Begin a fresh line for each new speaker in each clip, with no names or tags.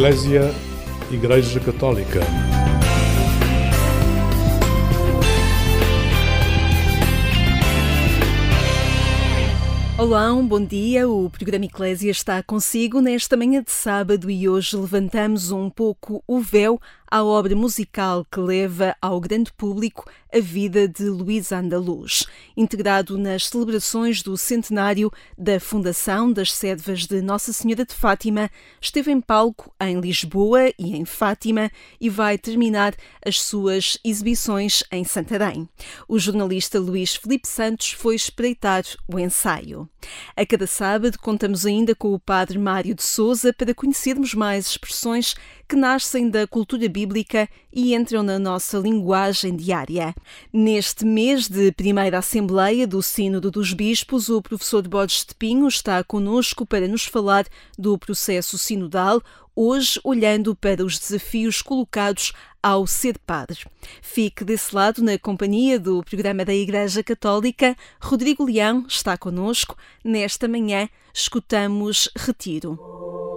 Eclésia Igreja Católica.
Olá, um bom dia. O programa Eclésia está consigo nesta manhã de sábado e hoje levantamos um pouco o véu à obra musical que leva ao grande público a vida de Luís Andaluz. Integrado nas celebrações do centenário da fundação das Servas de Nossa Senhora de Fátima, esteve em palco em Lisboa e em Fátima e vai terminar as suas exibições em Santarém. O jornalista Luís Felipe Santos foi espreitar o ensaio. A cada sábado contamos ainda com o padre Mário de Souza para conhecermos mais expressões que nascem da cultura bíblica e entram na nossa linguagem diária. Neste mês de primeira Assembleia do Sínodo dos Bispos, o professor Borges de Pinho está conosco para nos falar do processo sinodal, hoje olhando para os desafios colocados ao ser padre. Fique desse lado na companhia do programa da Igreja Católica. Rodrigo Leão está conosco. Nesta manhã, escutamos Retiro.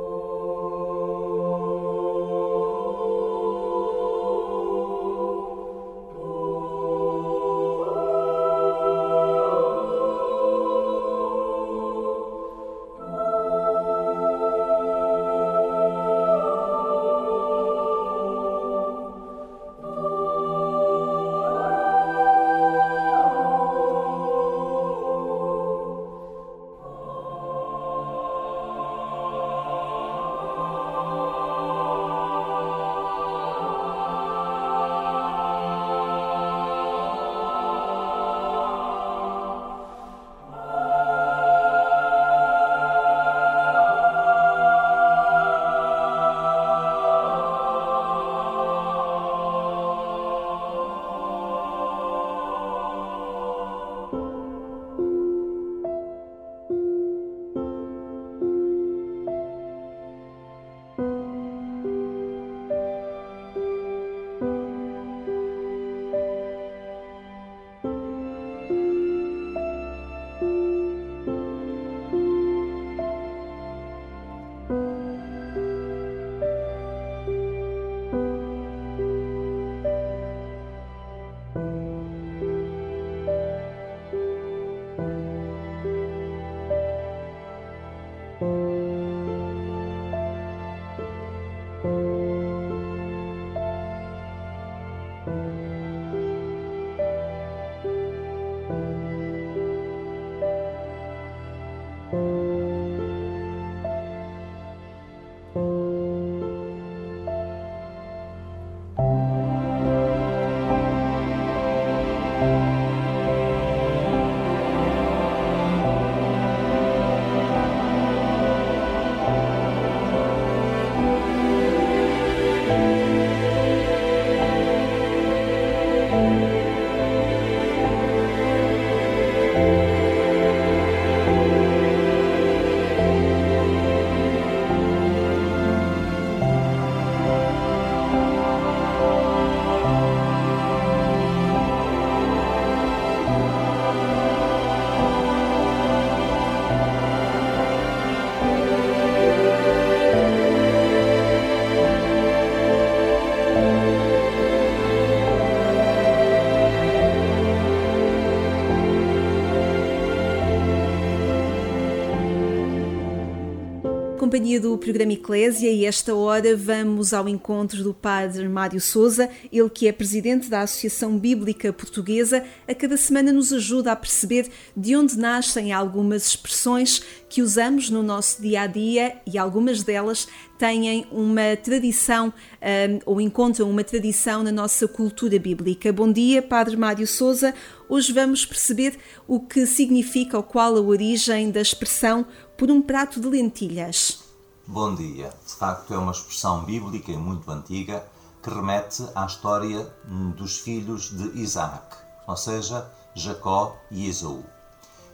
Companhia do programa Eclésia e esta hora vamos ao encontro do Padre Mário Souza, ele que é presidente da Associação Bíblica Portuguesa, a cada semana nos ajuda a perceber de onde nascem algumas expressões que usamos no nosso dia a dia e algumas delas têm uma tradição um, ou encontram uma tradição na nossa cultura bíblica. Bom dia, Padre Mário Souza. Hoje vamos perceber o que significa ou qual a origem da expressão por um prato de lentilhas.
Bom dia. De facto, é uma expressão bíblica e muito antiga que remete à história dos filhos de Isaac, ou seja, Jacó e Esaú.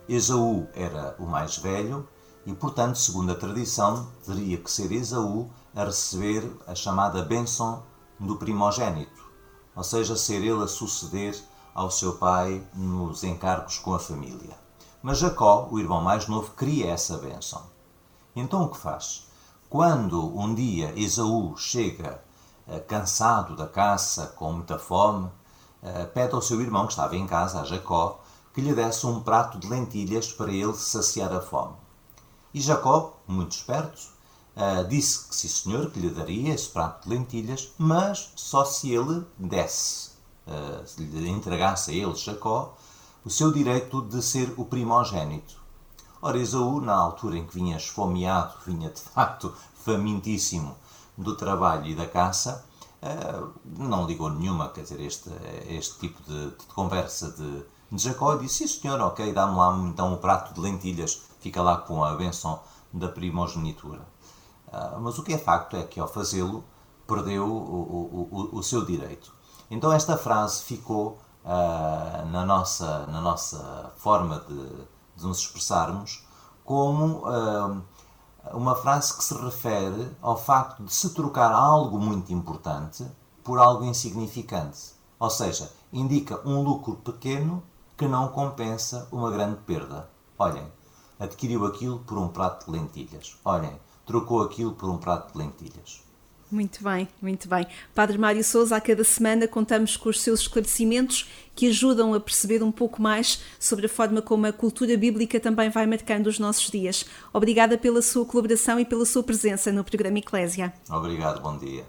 Esaú era o mais velho e, portanto, segundo a tradição, teria que ser Esaú a receber a chamada bênção do primogênito, ou seja, ser ele a suceder ao seu pai nos encargos com a família. Mas Jacó, o irmão mais novo, queria essa bênção. Então o que faz? Quando um dia Esaú chega eh, cansado da caça, com muita fome, eh, pede ao seu irmão que estava em casa, a Jacó, que lhe desse um prato de lentilhas para ele saciar a fome. E Jacó, muito esperto, eh, disse que sim senhor, que lhe daria esse prato de lentilhas, mas só se ele desse, se lhe entregasse a ele, Jacó, o seu direito de ser o primogênito. Ora, Esaú, na altura em que vinha esfomeado, vinha de facto famintíssimo do trabalho e da caça, eh, não ligou nenhuma, quer dizer, este, este tipo de, de conversa de, de Jacó e disse, sim senhor, ok, dá-me lá então o um prato de lentilhas, fica lá com a benção da primogenitura. Eh, mas o que é facto é que ao fazê-lo perdeu o, o, o, o, seu direito. Então esta frase ficou uh, na, nossa, na nossa forma de, de nos expressarmos como uh, uma frase que se refere ao facto de se trocar algo muito importante por algo insignificante. Ou seja, indica um lucro pequeno que não compensa uma grande perda. Olhem, adquiriu aquilo por um prato de lentilhas. Olhem, trocou aquilo por um prato de lentilhas.
Muito bem, muito bem. Padre Mário Souza, a cada semana contamos com os seus esclarecimentos que ajudam a perceber um pouco mais sobre a forma como a cultura bíblica também vai marcando os nossos dias. Obrigada pela sua colaboração e pela sua presença no programa Eclésia.
Obrigado, bom dia.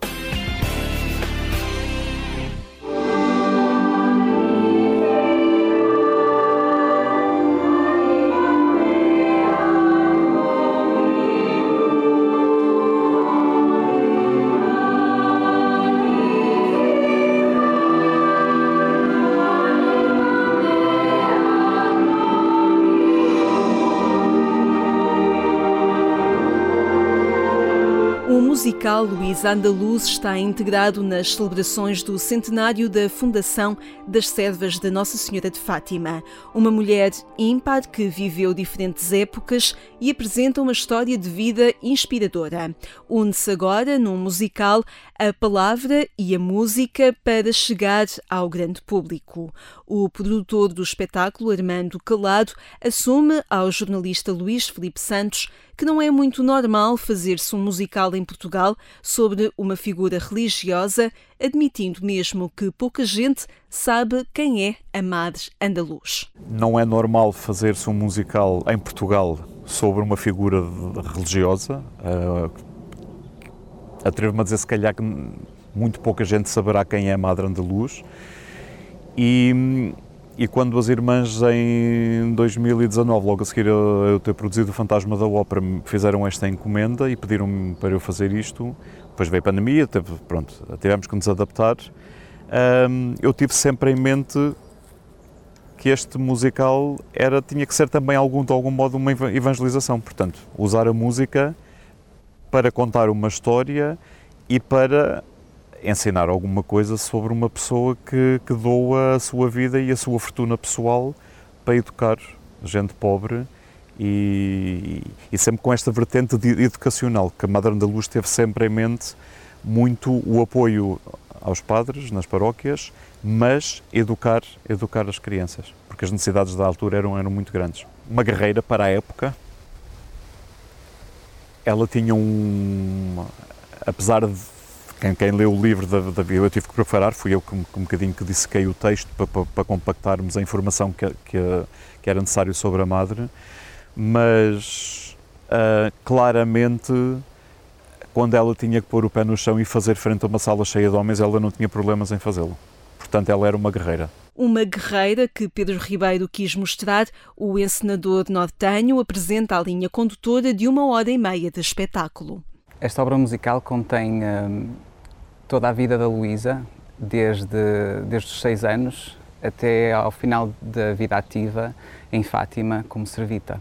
Musical Luís Andaluz está integrado nas celebrações do centenário da fundação das Servas da Nossa Senhora de Fátima. Uma mulher ímpar que viveu diferentes épocas e apresenta uma história de vida inspiradora. Une-se agora num musical a palavra e a música para chegar ao grande público. O produtor do espetáculo, Armando Calado, assume ao jornalista Luís Felipe Santos que não é muito normal fazer-se um musical em Portugal sobre uma figura religiosa, admitindo mesmo que pouca gente sabe quem é a Madre Andaluz.
Não é normal fazer-se um musical em Portugal sobre uma figura religiosa. Uh, Atrevo-me a dizer, se calhar, que muito pouca gente saberá quem é a Madre Andaluz. E e quando as irmãs em 2019, logo a seguir a eu ter produzido o Fantasma da Ópera, fizeram esta encomenda e pediram-me para eu fazer isto, depois veio a pandemia, teve, pronto, tivemos que nos adaptar. Um, eu tive sempre em mente que este musical era, tinha que ser também algum, de algum modo uma evangelização, portanto, usar a música para contar uma história e para ensinar alguma coisa sobre uma pessoa que, que doa a sua vida e a sua fortuna pessoal para educar gente pobre e, e sempre com esta vertente educacional, que a Madre Andaluz teve sempre em mente muito o apoio aos padres nas paróquias, mas educar, educar as crianças, porque as necessidades da altura eram, eram muito grandes. Uma guerreira para a época, ela tinha um, apesar de quem, quem leu o livro da, da eu tive que preparar, fui eu que um, um bocadinho que dissequei o texto para, para, para compactarmos a informação que, que, que, era necessário sobre a Madre, mas uh, claramente quando ela tinha que pôr o pé no chão e fazer frente a uma sala cheia de homens, ela não tinha problemas em fazê-lo. Portanto, ela era uma guerreira.
Uma guerreira que Pedro Ribeiro quis mostrar, o encenador nortenho apresenta a linha condutora de uma hora e meia de espetáculo.
Esta obra musical contém hum, toda a vida da Luísa, desde, desde os seis anos até ao final da vida ativa em Fátima como servita.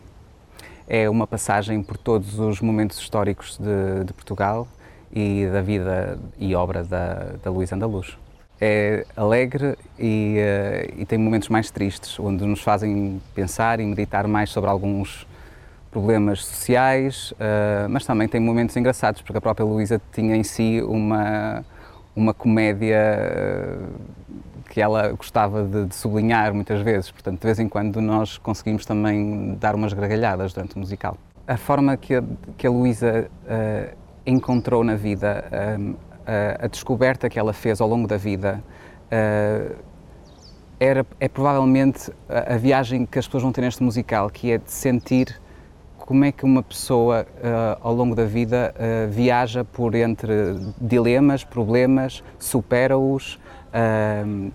É uma passagem por todos os momentos históricos de, de Portugal e da vida e obra da, da Luísa Andaluz. É alegre e, uh, e, tem momentos mais tristes, onde nos fazem pensar e meditar mais sobre alguns problemas sociais, uh, mas também tem momentos engraçados, porque a própria Luísa tinha em si uma, uma comédia uh, que ela gostava de, de, sublinhar muitas vezes, portanto, de vez em quando nós conseguimos também dar umas gargalhadas durante o musical. A forma que a, que a Luísa uh, encontrou na vida, a, a, descoberta que ela fez ao longo da vida, era, é provavelmente a, a, viagem que as pessoas vão ter neste musical, que é de sentir como é que uma pessoa uh, ao longo da vida uh, viaja por entre dilemas, problemas, supera-os. Uh,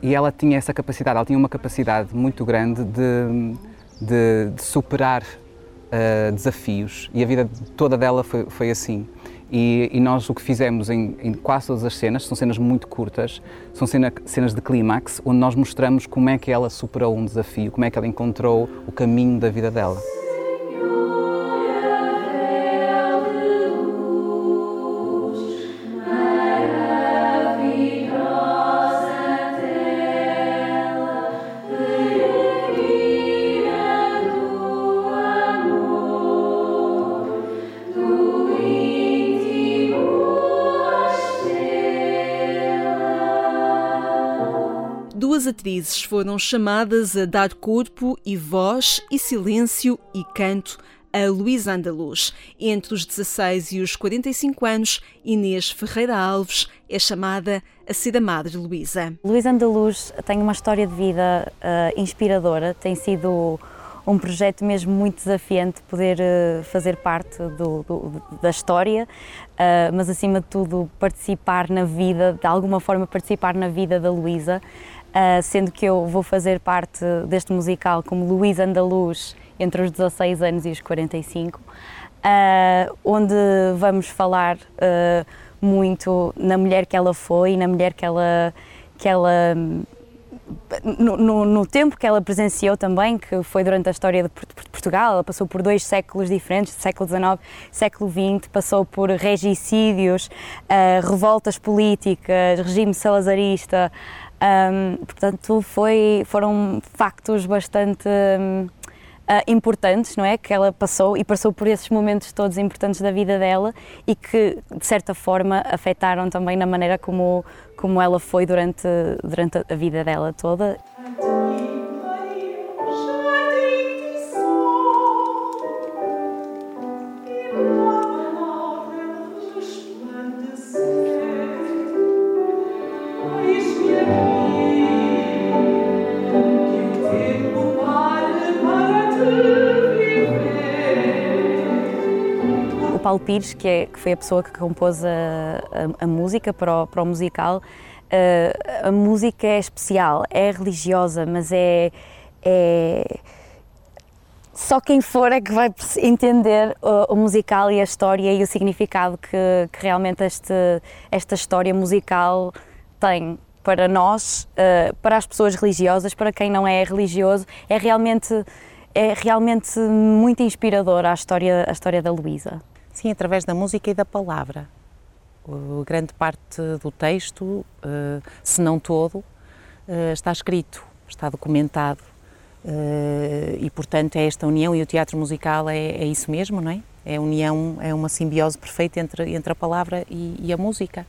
e ela tinha essa capacidade, ela tinha uma capacidade muito grande de, de, de superar desafios e a vida toda dela foi, foi assim. E, e, nós o que fizemos em, em, quase todas as cenas, são cenas muito curtas, são cena, cenas de clímax, onde nós mostramos como é que ela superou um desafio, como é que ela encontrou o caminho da vida dela.
Atrizes foram chamadas a dar corpo e voz e silêncio e canto a Luísa Andaluz. Entre os 16 e os 45 anos, Inês Ferreira Alves é chamada a ser a Madre Luísa.
Luísa Andaluz tem uma história de vida uh, inspiradora, tem sido um projeto mesmo muito desafiante poder uh, fazer parte do, do, da história, uh, mas acima de tudo participar na vida, de alguma forma participar na vida da Luísa. Uh, sendo que eu vou fazer parte deste musical como Luísa Andaluz entre os 16 anos e os 45, uh, ah, onde vamos falar uh, muito na mulher que ela foi, na mulher que ela, que ela no, no, no, tempo que ela presenciou também, que foi durante a história de Portugal, ela passou por dois séculos diferentes, século XIX, século XX, passou por regicídios, revoltas políticas, regime salazarista, um, portanto, foi, foram factos bastante um, uh, ah, importantes, não é? Que ela passou e passou por esses momentos todos importantes da vida dela e que, de certa forma, afetaram também na maneira como, como ela foi durante, durante a vida dela toda. Paulo Pires, que, é, que foi a pessoa que compôs a, a, a música para o, para o musical, uh, a música é especial, é religiosa, mas é, é só quem for é que vai entender o, o, musical e a história e o significado que, que realmente este, esta história musical tem para nós, uh, para as pessoas religiosas, para quem não é religioso, é realmente é realmente muito inspiradora a história a história da Luísa.
Sim, através da música e da palavra. Uh, grande parte do texto, uh, se não todo, uh, está escrito, está documentado. e, portanto, é esta união e o teatro musical é, é, isso mesmo, não é? É a união, é uma simbiose perfeita entre, entre a palavra e, e a música.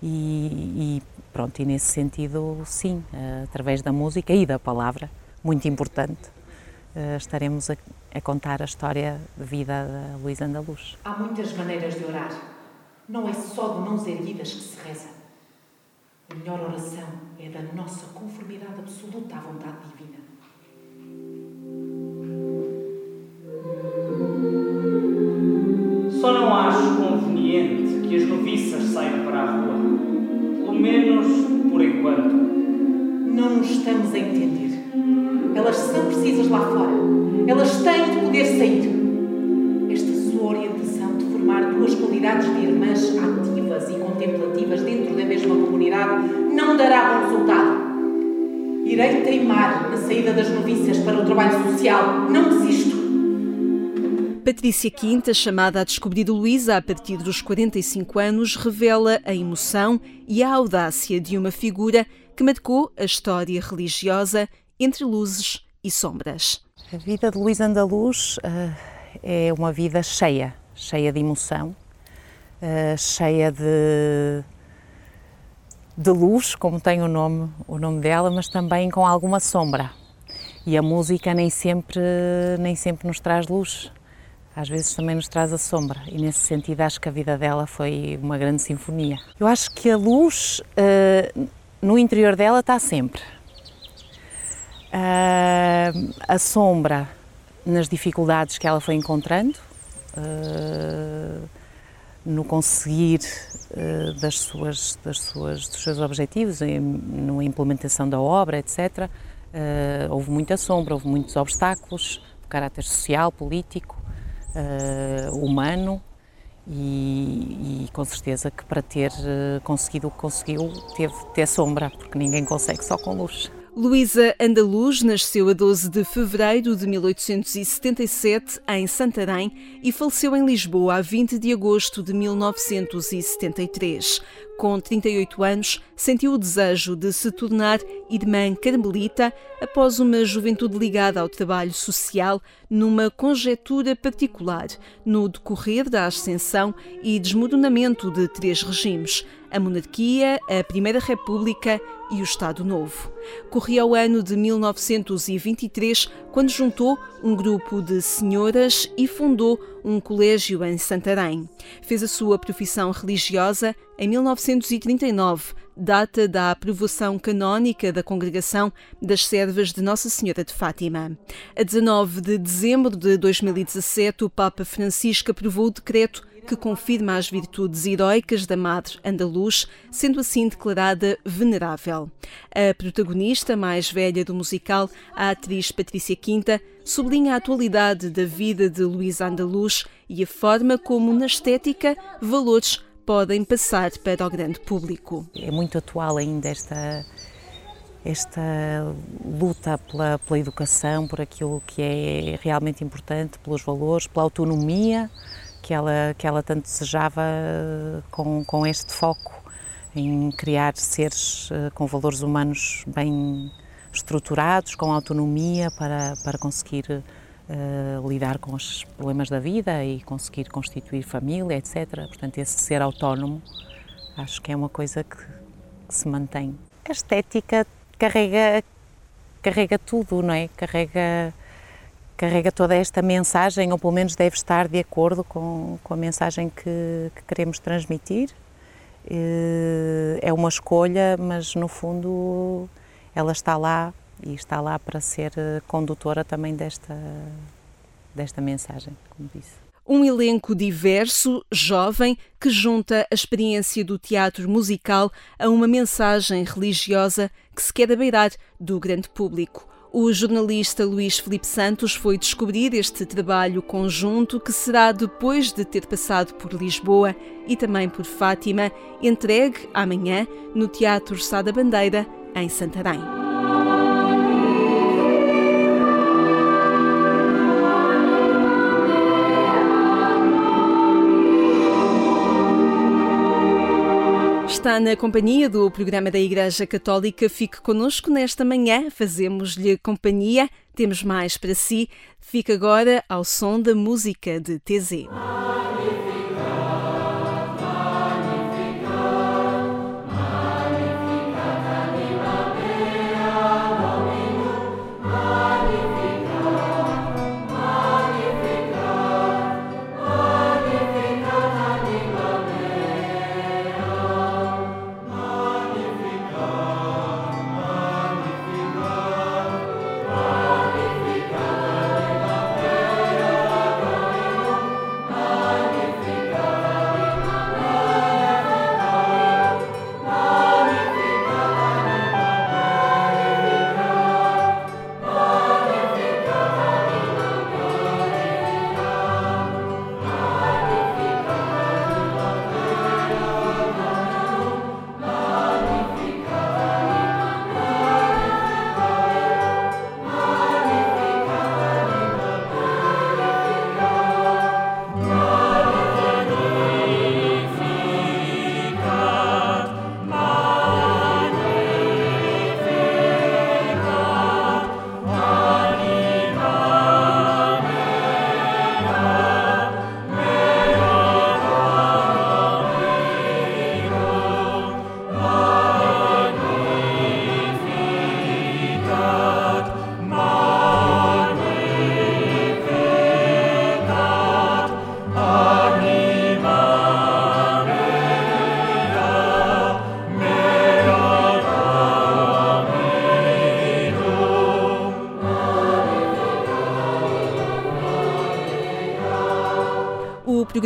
E, e, pronto, e nesse sentido, sim, através da música e da palavra, muito importante. Eh, estaremos a, a, contar a história de vida da Luísa Andaluz.
Há muitas maneiras de orar. Não é só de mãos erguidas que se reza. A melhor oração é da nossa conformidade absoluta à vontade divina.
Só não acho conveniente que as noviças saiam para a rua. Pelo menos por enquanto.
Não nos estamos a entender. Elas são precisas lá fora. Elas têm de poder sair. Esta sua orientação de formar duas qualidades de irmãs ativas e contemplativas dentro da mesma comunidade não dará bom resultado. Irei teimar na saída das novícias para o trabalho social. Não desisto.
Patrícia Quinta, chamada a descobrir Luísa a partir dos 45 anos, revela a emoção e a audácia de uma figura que marcou a história religiosa entre luzes e sombras.
A vida de Luís Andaluz uh, é uma vida cheia, cheia de emoção, uh, cheia de, de luz, como tem o nome, o nome dela, mas também com alguma sombra. E a música nem sempre, nem sempre nos traz luz. às vezes também nos traz a sombra e nesse sentido acho que a vida dela foi uma grande sinfonia. Eu acho que a luz uh, no interior dela está sempre. Uh, a sombra nas dificuldades que ela foi encontrando, uh, no conseguir das suas, das suas, dos seus objetivos, em, na implementação da obra, etc. houve muita sombra, houve muitos obstáculos, de caráter social, político, uh, humano e, e, com certeza que para ter uh, conseguido o que conseguiu teve ter sombra, porque ninguém consegue só com luz.
Luísa Andaluz nasceu a 12 de fevereiro de 1877 em Santarém e faleceu em Lisboa a 20 de agosto de 1973. Com 38 anos, sentiu o desejo de se tornar irmã carmelita após uma juventude ligada ao trabalho social numa conjetura particular no decorrer da ascensão e desmoronamento de três regimes a monarquia, a Primeira República e o Estado Novo. Corria o ano de 1923 quando juntou um grupo de senhoras e fundou um colégio em Santarém. Fez a sua profissão religiosa em 1939, data da aprovação canónica da Congregação das Servas de Nossa Senhora de Fátima. A 19 de dezembro de 2017, o Papa Francisco aprovou o decreto que confirma as virtudes heroicas da Madre Andaluz, sendo assim declarada venerável. A protagonista mais velha do musical, a atriz Patrícia Quinta, sublinha a atualidade da vida de Luísa Andaluz e a forma como, na estética, valores podem passar para o grande público.
É muito atual ainda esta esta luta pela, pela educação, por aquilo que é realmente importante, pelos valores, pela autonomia, que ela, que ela tanto desejava com, com este foco em criar seres eh, com valores humanos bem estruturados, com autonomia para, para conseguir uh, lidar com os problemas da vida e conseguir constituir família, etc. Portanto, esse ser autónomo acho que é uma coisa que, que se mantém. A estética carrega, carrega tudo, não é? Carrega carrega toda esta mensagem, ou pelo menos deve estar de acordo com, com a mensagem que, que queremos transmitir. Eh, é uma escolha, mas no fundo ela está lá e está lá para ser condutora também desta, desta mensagem, como disse.
Um elenco diverso, jovem, que junta a experiência do teatro musical a uma mensagem religiosa que se quer abeirar do grande público. O jornalista Luís Felipe Santos foi descobrir este trabalho conjunto que será, depois de ter passado por Lisboa e também por Fátima, entregue amanhã no Teatro Sá da Bandeira, em Santarém. Está na companhia do programa da Igreja Católica. Fique conosco nesta manhã, fazemos-lhe companhia. Temos mais para si. Fique agora ao som da música de TZ.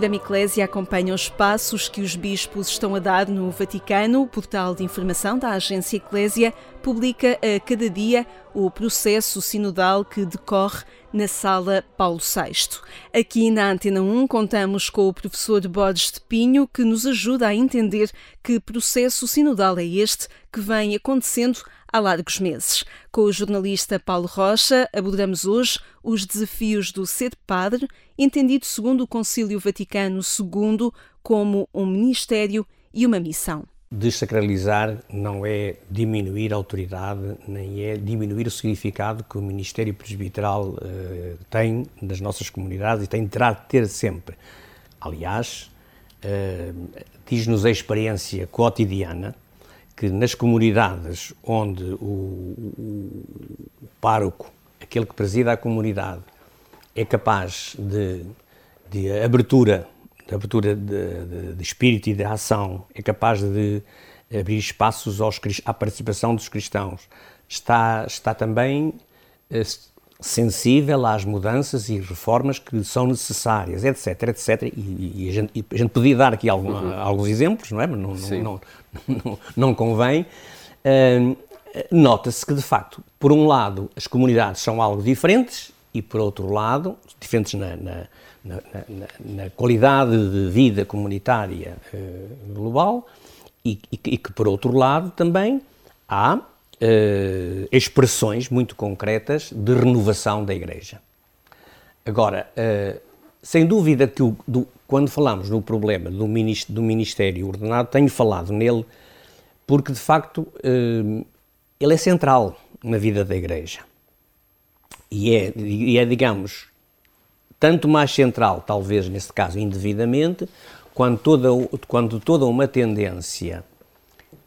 Programa Eclésia acompanha os passos que os bispos estão a dar no Vaticano. O portal de informação da agência Eclésia publica a cada dia o processo sinodal que decorre na Sala Paulo VI. Aqui na Antena 1 contamos com o professor Borges de Pinho, que nos ajuda a entender que processo sinodal é este que vem acontecendo há largos meses. Com o jornalista Paulo Rocha, abordamos hoje os desafios do ser padre, entendido segundo o Concílio Vaticano II como um ministério e uma missão.
Desacralizar não é diminuir a autoridade, nem é diminuir o significado que o Ministério Presbiteral uh, tem nas nossas comunidades e tem, terá de ter sempre. Aliás, uh, diz-nos a experiência cotidiana que nas comunidades onde o, o, o pároco, aquele que presida a comunidade, é capaz de, de abertura, de abertura de, de, de, espírito e de ação, é capaz de abrir espaços aos, à participação dos cristãos, está, está também eh, sensível às mudanças e reformas que são necessárias, etc, etc. E, e, a, gente, e a, gente, podia dar aqui algum, uhum. alguns exemplos, não é? Mas não, não, não, não, convém. Uh, Nota-se que, de facto, por um lado, as comunidades são algo diferentes e, por outro lado, diferentes na, na, na, na qualidade de vida comunitária uh, global e, e, e que, por outro lado, também há uh, expressões muito concretas de renovação da Igreja. Agora, uh, sem dúvida que o, do, quando falamos no problema do, do ministério ordenado, tenho falado nele porque, de facto, uh, ele é central na vida da Igreja. E é, e é, digamos, tanto mais central, talvez neste caso indevidamente, quando toda, quando toda uma tendência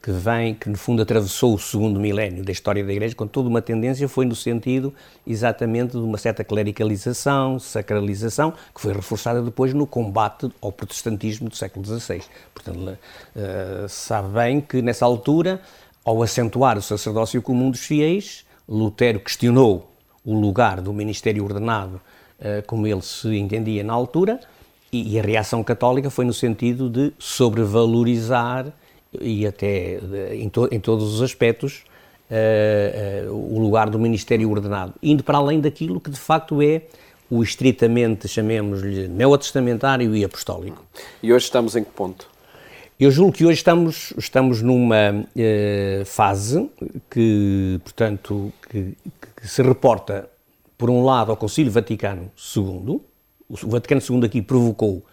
que vem, que no fundo atravessou o segundo milénio da história da Igreja, com toda uma tendência foi no sentido exatamente de uma certa clericalização, sacralização, que foi reforçada depois no combate ao protestantismo do século XVI. Portanto, uh, sabe bem que nessa altura, ao acentuar o sacerdócio comum dos fiéis, Lutero questionou o lugar do ministério ordenado uh, como ele se entendia na altura, e a reação católica foi no sentido de sobrevalorizar e até em, to, em todos os aspectos uh, uh, o lugar do ministério ordenado, indo para além daquilo que de facto é o estritamente, chamemos-lhe, neotestamentário e apostólico.
E hoje estamos em que ponto?
Eu julgo que hoje estamos, estamos numa fase que, portanto, que, que, se reporta, por um lado, ao Concílio Vaticano II. O Vaticano II aqui provocou,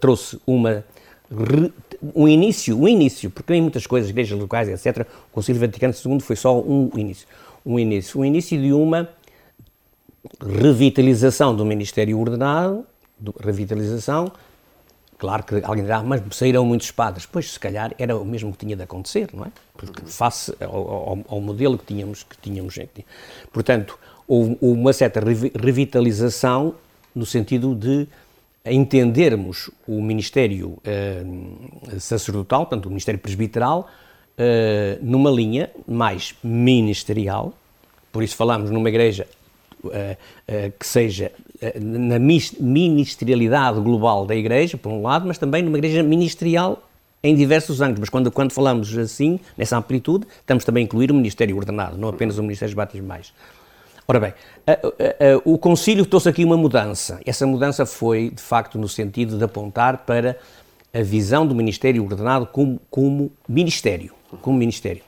trouxe uma um início, um início, porque em muitas coisas, igrejas locais, etc., o Concílio Vaticano II foi só um início. Um início, um início de uma revitalização do ministério ordenado, revitalização, claro que alguém dirá, mas saíram muitos padres. Pois, se calhar, era o mesmo que tinha de acontecer, não é? Porque face ao, ao, ao modelo que tínhamos, que tínhamos. Portanto, houve uma certa revitalização no sentido de entendermos o ministério uh, sacerdotal, portanto, o ministério presbiteral, uh, numa linha mais ministerial, por isso falamos numa igreja uh, que seja na ministerialidade global da igreja, por um lado, mas também numa igreja ministerial em diversos ângulos, mas quando, quando falamos assim, nessa amplitude, estamos também a incluir o ministério ordenado, não apenas o ministério batismais. Ora bem, a, a, a, o Concílio trouxe aqui uma mudança. Essa mudança foi, de facto, no sentido de apontar para a visão do ministério ordenado como, como ministério, como ministério,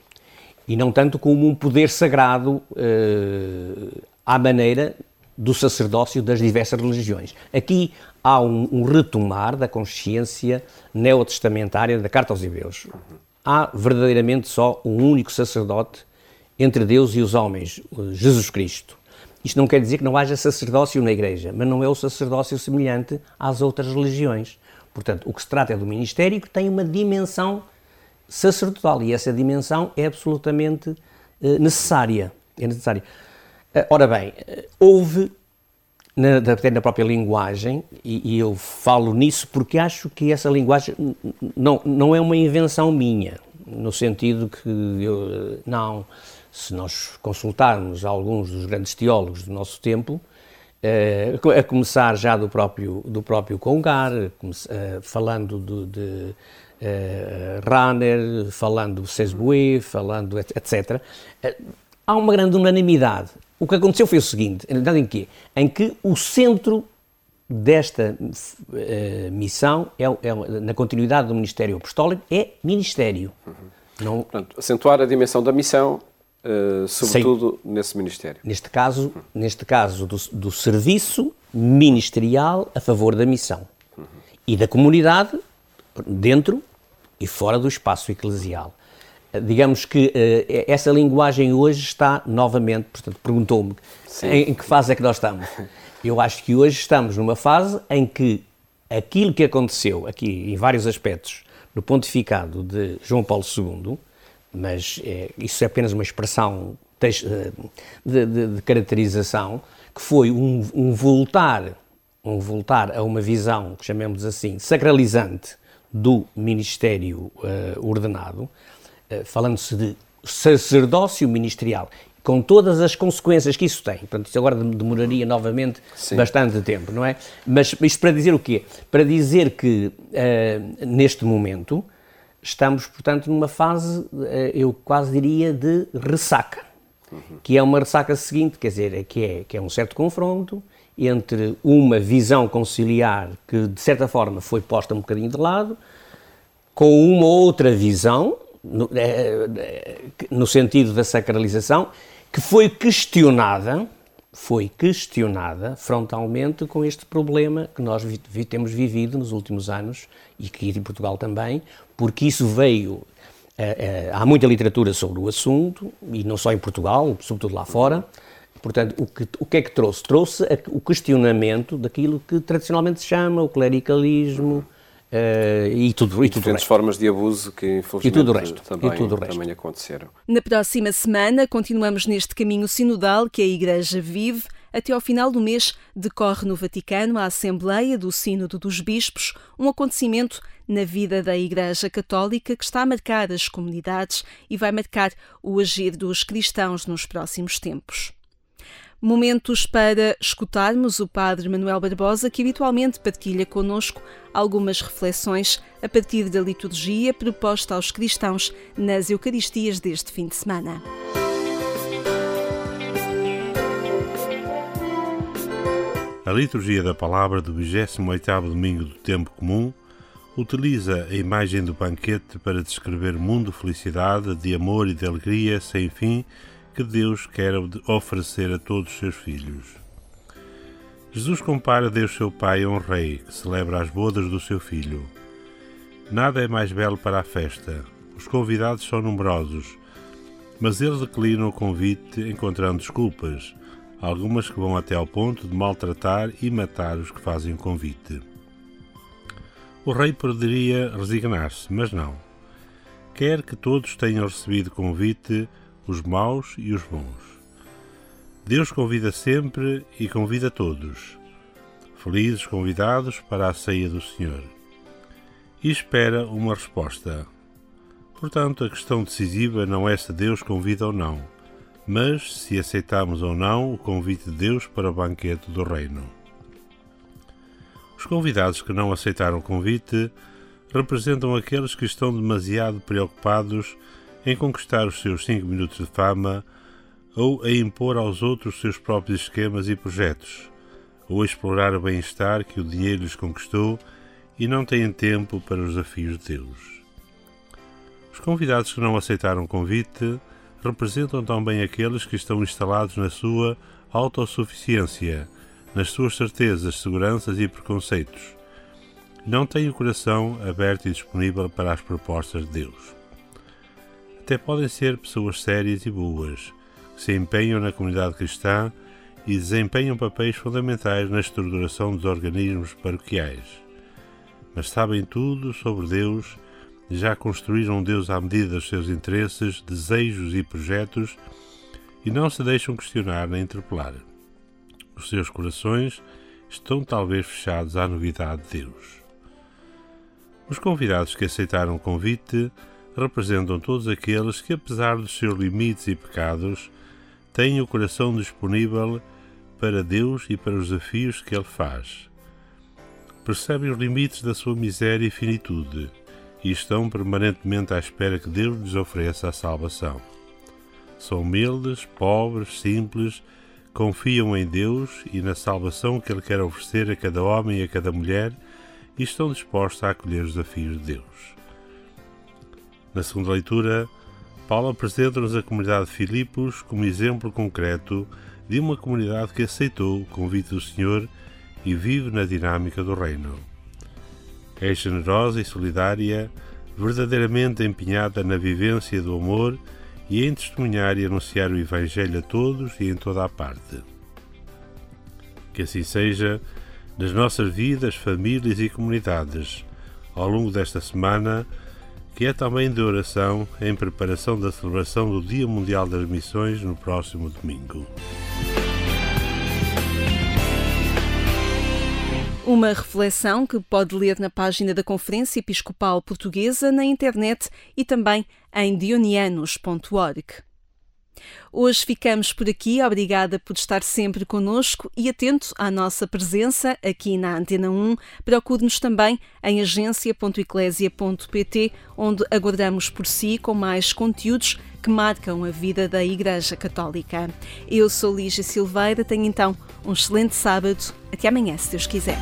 e não tanto como um poder sagrado eh, à maneira do sacerdócio das diversas religiões. Aqui há um, um retomar da consciência neotestamentária da Carta aos Hebreus. Há verdadeiramente só um único sacerdote entre Deus e os homens, Jesus Cristo. Isto não quer dizer que não haja sacerdócio na Igreja, mas não é o sacerdócio semelhante às outras religiões. Portanto, o que se trata é do ministério que tem uma dimensão sacerdotal e essa dimensão é absolutamente eh, necessária. É necessária. Eh, ora bem, eh, houve, na, até na própria linguagem, e, e, eu falo nisso porque acho que essa linguagem não, não é uma invenção minha, no sentido que eu, não se nós consultarmos alguns dos grandes teólogos do nosso tempo, Uh, a começar já do próprio, do próprio Congar, uh, falando do, de uh, Runner, falando do Sesbue, falando etc. há uma grande unanimidade. O que aconteceu foi o seguinte, em quê? Em que o centro desta missão, é, é, na continuidade do Ministério Apostólico, é Ministério.
Uhum. Não... Portanto, acentuar a dimensão da missão Uh, sobretudo nesse Ministério.
Neste caso, uhum. neste caso do, do, serviço ministerial a favor da missão uhum. e da comunidade dentro e fora do espaço eclesial. Uh, digamos que uh, essa linguagem hoje está novamente, portanto, perguntou-me em, em que fase é que nós estamos. Eu acho que hoje estamos numa fase em que aquilo que aconteceu aqui em vários aspectos no pontificado de João Paulo II mas é, isso é apenas uma expressão eh, de, de, de caracterização, que foi um, um, voltar, um voltar a uma visão, chamemos assim, sacralizante do ministério uh, ordenado, uh, falando-se de sacerdócio ministerial, com todas as consequências que isso tem. Portanto, isso agora demoraria novamente Sim. bastante tempo, não é? Mas isto para dizer o quê? Para dizer que, uh, neste momento, estamos, portanto, numa fase, eh, eu quase diria, de ressaca, uhum. que é uma ressaca seguinte, quer dizer, é que é, que é um certo confronto entre uma visão conciliar que, de certa forma, foi posta um bocadinho de lado, com uma outra visão, no, é, no sentido da sacralização, que foi questionada, foi questionada frontalmente com este problema que nós vi, temos vivido nos últimos anos e que em Portugal também, porque isso veio. É, é, há muita literatura sobre o assunto, e não só em Portugal, sobretudo lá fora. Portanto, o que, o que é que trouxe? Trouxe o questionamento daquilo que tradicionalmente se chama o clericalismo, Uh, e tudo, e tudo
diferentes formas de abuso que infelizmente e tudo resto, também, e tudo resto. também aconteceram.
Na próxima semana continuamos neste caminho sinodal que a Igreja vive. Até ao final do mês decorre no Vaticano a Assembleia do Sínodo dos Bispos, um acontecimento na vida da Igreja Católica que está a marcar as comunidades e vai marcar o agir dos cristãos nos próximos tempos. Momentos para escutarmos o Padre Manuel Barbosa, que habitualmente partilha conosco algumas reflexões a partir da liturgia proposta aos cristãos nas Eucaristias deste fim de semana.
A liturgia da palavra do 28º domingo do tempo comum utiliza a imagem do banquete para descrever mundo de felicidade, de amor e de alegria sem fim que Deus quer oferecer a todos os seus filhos. Jesus compara Deus seu Pai a um rei que celebra as bodas do seu filho. Nada é mais belo para a festa. Os convidados são numerosos, mas ele declina o convite encontrando desculpas, algumas que vão até ao ponto de maltratar e matar os que fazem o convite. O rei poderia resignar-se, mas não. Quer que todos tenham recebido convite os maus e os bons. Deus convida sempre e convida todos. Felizes convidados para a ceia do Senhor. E espera uma resposta. Portanto, a questão decisiva não é se Deus convida ou não, mas se aceitamos ou não o convite de Deus para o banquete do Reino. Os convidados que não aceitaram o convite representam aqueles que estão demasiado preocupados em conquistar os seus cinco minutos de fama ou a impor aos outros os seus próprios esquemas e projetos, ou a explorar o bem-estar que o dinheiro lhes conquistou e não têm tempo para os desafios de Deus. Os convidados que não aceitaram o convite representam também aqueles que estão instalados na sua autossuficiência, nas suas certezas, seguranças e preconceitos. Não têm o coração aberto e disponível para as propostas de Deus. Até podem ser pessoas sérias e boas, que se empenham na comunidade cristã e desempenham papéis fundamentais na estruturação dos organismos paroquiais. Mas sabem tudo sobre Deus e já construíram Deus à medida dos seus interesses, desejos e projetos e não se deixam questionar nem interpelar. Os seus corações estão talvez fechados à novidade de Deus. Os convidados que aceitaram o convite representam todos aqueles que, apesar dos seus limites e pecados, têm o coração disponível para Deus e para os desafios que Ele faz. Percebem os limites da sua miséria e finitude e estão permanentemente à espera que Deus lhes ofereça a salvação. São humildes, pobres, simples, confiam em Deus e na salvação que Ele quer oferecer a cada homem e a cada mulher e estão dispostos a acolher os desafios de Deus. Na segunda leitura, Paulo apresenta-nos a comunidade de Filipos como exemplo concreto de uma comunidade que aceitou o convite do Senhor e vive na dinâmica do Reino. É generosa e solidária, verdadeiramente empenhada na vivência do amor e em testemunhar e anunciar o Evangelho a todos e em toda a parte. Que assim seja nas nossas vidas, famílias e comunidades, ao longo desta semana, que é também de oração em preparação da celebração do Dia Mundial das Missões no próximo domingo.
Uma reflexão que pode ler na página da Conferência Episcopal Portuguesa na internet e também em dionianos.org. Hoje ficamos por aqui. Obrigada por estar sempre conosco e atento à nossa presença aqui na Antena 1. Procure-nos também em agência.eclésia.pt, onde aguardamos por si com mais conteúdos que marcam a vida da Igreja Católica. Eu sou Lígia Silveira, tenho então um excelente sábado. Até amanhã, se Deus quiser.